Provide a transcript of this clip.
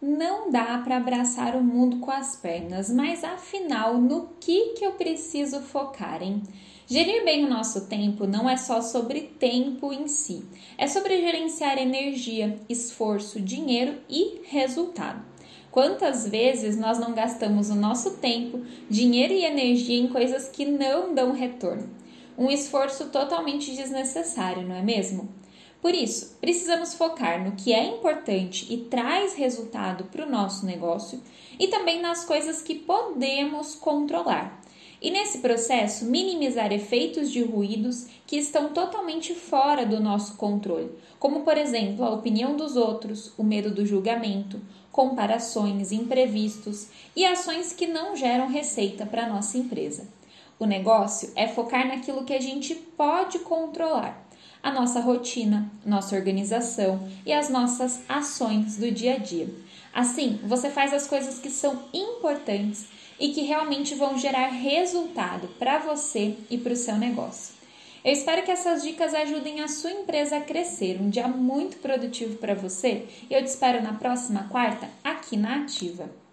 Não dá para abraçar o mundo com as pernas, mas afinal, no que, que eu preciso focar, hein? Gerir bem o nosso tempo não é só sobre tempo em si, é sobre gerenciar energia, esforço, dinheiro e resultado. Quantas vezes nós não gastamos o nosso tempo, dinheiro e energia em coisas que não dão retorno? Um esforço totalmente desnecessário, não é mesmo? Por isso, precisamos focar no que é importante e traz resultado para o nosso negócio e também nas coisas que podemos controlar. E nesse processo, minimizar efeitos de ruídos que estão totalmente fora do nosso controle, como por exemplo a opinião dos outros, o medo do julgamento, comparações, imprevistos e ações que não geram receita para a nossa empresa. O negócio é focar naquilo que a gente pode controlar a nossa rotina, nossa organização e as nossas ações do dia a dia. Assim, você faz as coisas que são importantes e que realmente vão gerar resultado para você e para o seu negócio. Eu espero que essas dicas ajudem a sua empresa a crescer. Um dia muito produtivo para você eu te espero na próxima quarta aqui na Ativa.